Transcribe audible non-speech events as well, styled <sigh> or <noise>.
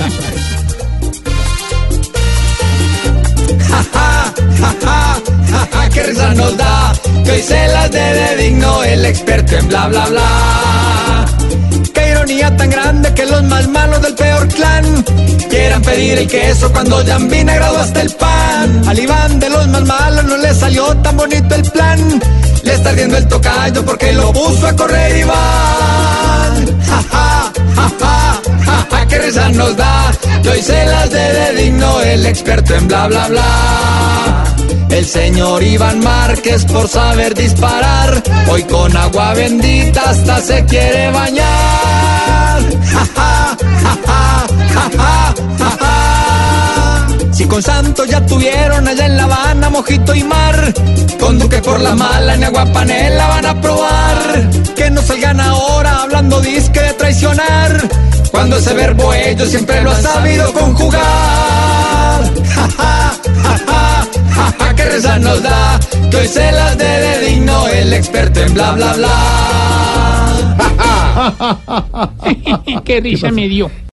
<laughs> qué risa nos da que hoy se las debe digno el experto en bla bla bla. Qué ironía tan grande que los más malos del peor clan quieran pedir el queso cuando ya han vinagrado hasta el pan. Al Iván de los más malos no le salió tan bonito el plan. Le está ardiendo el tocayo porque lo puso a correr Iván. Nos da. Y hoy se las debe digno el experto en bla bla bla. El señor Iván Márquez por saber disparar, hoy con agua bendita hasta se quiere bañar. Ja, ja, ja. Si con Santos ya tuvieron allá en La Habana mojito y mar, con Duque por la mala en agua panela van a probar. Que no salgan ahora hablando disque de cuando ese verbo ellos siempre lo ha sabido conjugar. Ja, ja, ja, ja, ja, ja, qué risa nos da, que hoy se las debe digno el experto en bla bla bla. <laughs> Qué risa me dio.